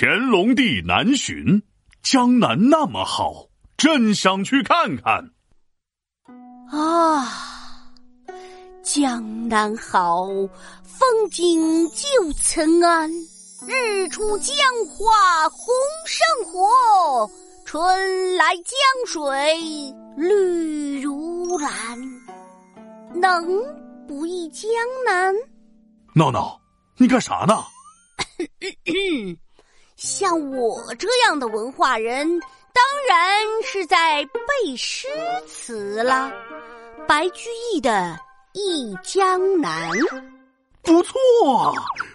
乾隆帝南巡，江南那么好，朕想去看看。啊，江南好，风景旧曾谙。日出江花红胜火，春来江水绿如蓝。能不忆江南？闹闹，你干啥呢？像我这样的文化人，当然是在背诗词啦。白居易的《忆江南》不错啊，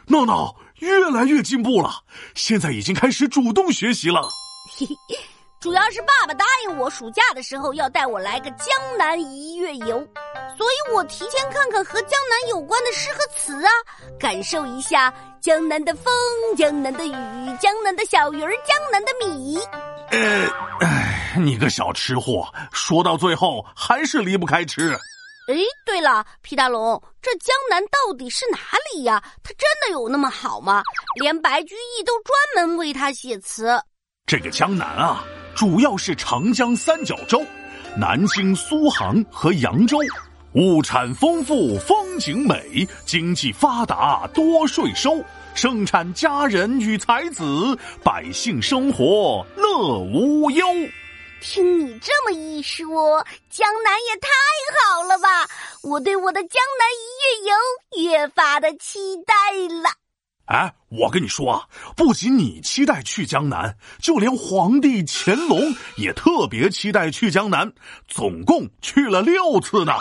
闹闹越来越进步了，现在已经开始主动学习了。嘿嘿，主要是爸爸答应我，暑假的时候要带我来个江南一月游，所以我提前看看和江南有关的诗和词啊，感受一下江南的风、江南的雨、江南的小鱼儿、江南的米。呃，哎，你个小吃货，说到最后还是离不开吃。哎，对了，皮大龙，这江南到底是哪里呀？它真的有那么好吗？连白居易都专门为它写词。这个江南啊，主要是长江三角洲，南京、苏杭和扬州，物产丰富，风景美，经济发达，多税收，盛产佳人与才子，百姓生活乐无忧。听你这么一说，江南也太好了吧！我对我的江南一月游越发的期待了。哎，我跟你说啊，不仅你期待去江南，就连皇帝乾隆也特别期待去江南，总共去了六次呢。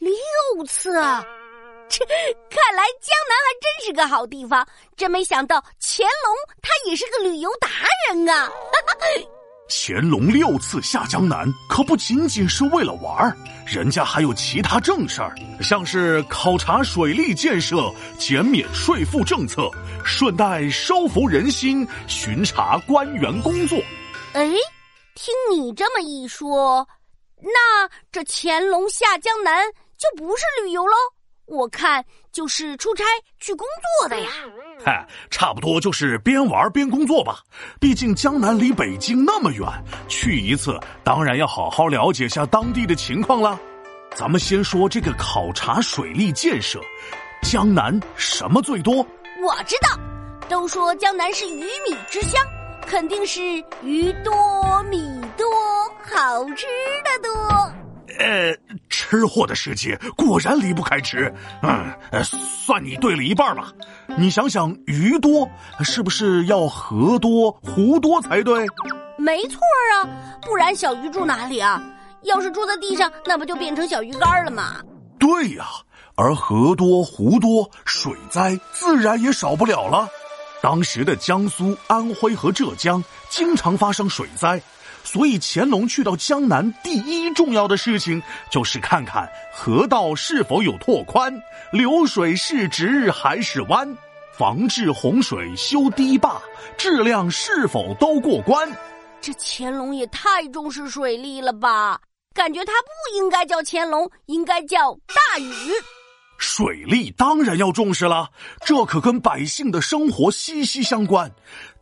六次啊！这看来江南还真是个好地方。真没想到乾隆他也是个旅游达人啊！乾隆六次下江南，可不仅仅是为了玩儿，人家还有其他正事儿，像是考察水利建设、减免税赋政策，顺带收服人心、巡查官员工作。哎，听你这么一说，那这乾隆下江南就不是旅游喽？我看就是出差去工作的呀。嗨，差不多就是边玩边工作吧。毕竟江南离北京那么远，去一次当然要好好了解下当地的情况了。咱们先说这个考察水利建设，江南什么最多？我知道，都说江南是鱼米之乡，肯定是鱼多米多，好吃的多。呃，吃货的世界果然离不开吃。嗯，算你对了一半吧。你想想，鱼多是不是要河多湖多才对？没错啊，不然小鱼住哪里啊？要是住在地上，那不就变成小鱼干了吗？对呀，而河多湖多，水灾自然也少不了了。当时的江苏、安徽和浙江经常发生水灾。所以乾隆去到江南，第一重要的事情就是看看河道是否有拓宽，流水是直还是弯，防治洪水、修堤坝，质量是否都过关。这乾隆也太重视水利了吧？感觉他不应该叫乾隆，应该叫大禹。水利当然要重视了，这可跟百姓的生活息息相关。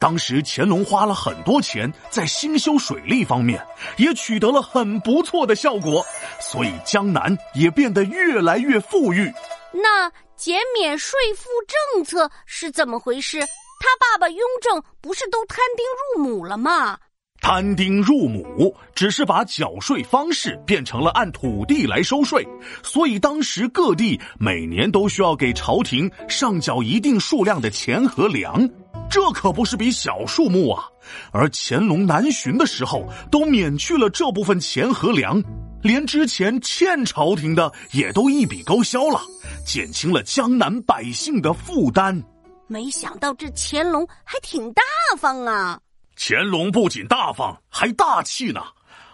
当时乾隆花了很多钱在兴修水利方面，也取得了很不错的效果，所以江南也变得越来越富裕。那减免税赋政策是怎么回事？他爸爸雍正不是都摊丁入亩了吗？摊丁入亩，只是把缴税方式变成了按土地来收税，所以当时各地每年都需要给朝廷上缴一定数量的钱和粮，这可不是笔小数目啊！而乾隆南巡的时候，都免去了这部分钱和粮，连之前欠朝廷的也都一笔勾销了，减轻了江南百姓的负担。没想到这乾隆还挺大方啊！乾隆不仅大方，还大气呢。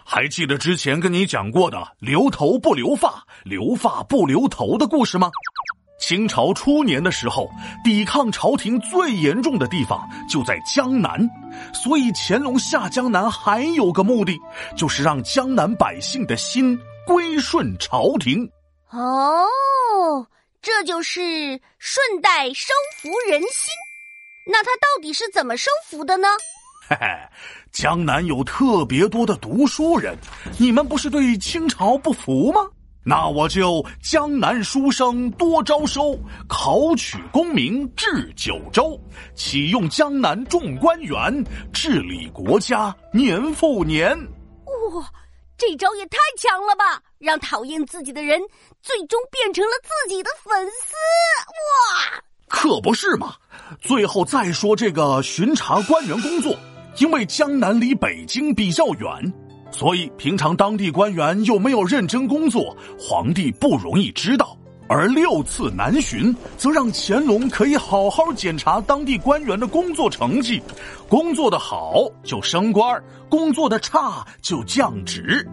还记得之前跟你讲过的“留头不留发，留发不留头”的故事吗？清朝初年的时候，抵抗朝廷最严重的地方就在江南，所以乾隆下江南还有个目的，就是让江南百姓的心归顺朝廷。哦，这就是顺带收服人心。那他到底是怎么收服的呢？嘿嘿，江南有特别多的读书人，你们不是对清朝不服吗？那我就江南书生多招收，考取功名至九州，启用江南众官员，治理国家年复年。哇，这招也太强了吧！让讨厌自己的人最终变成了自己的粉丝，哇！可不是嘛！最后再说这个巡查官员工作，因为江南离北京比较远。所以，平常当地官员又没有认真工作，皇帝不容易知道。而六次南巡，则让乾隆可以好好检查当地官员的工作成绩，工作的好就升官，工作的差就降职。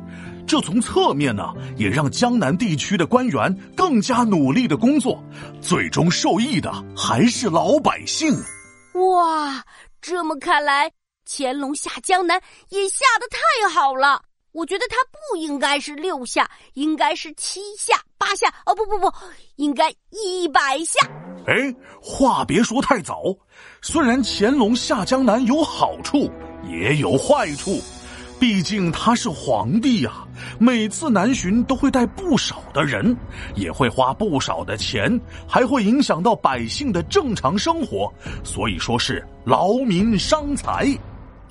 这从侧面呢，也让江南地区的官员更加努力的工作，最终受益的还是老百姓。哇，这么看来。乾隆下江南也下的太好了，我觉得他不应该是六下，应该是七下八下。哦不不不，应该一百下。哎，话别说太早。虽然乾隆下江南有好处，也有坏处，毕竟他是皇帝呀。每次南巡都会带不少的人，也会花不少的钱，还会影响到百姓的正常生活，所以说是劳民伤财。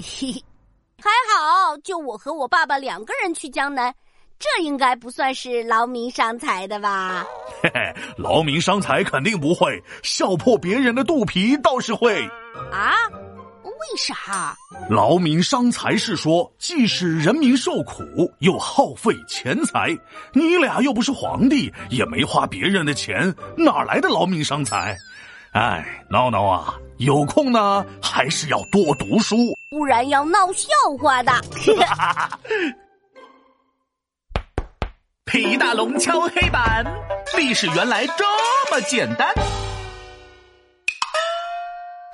嘿，还好，就我和我爸爸两个人去江南，这应该不算是劳民伤财的吧？嘿嘿，劳民伤财肯定不会，笑破别人的肚皮倒是会。啊？为啥？劳民伤财是说，既使人民受苦，又耗费钱财。你俩又不是皇帝，也没花别人的钱，哪来的劳民伤财？哎，闹闹啊，有空呢还是要多读书，不然要闹笑话的。皮大龙敲黑板，历史原来这么简单。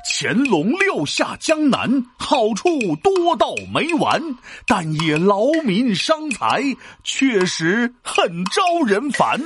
乾隆六下江南，好处多到没完，但也劳民伤财，确实很招人烦。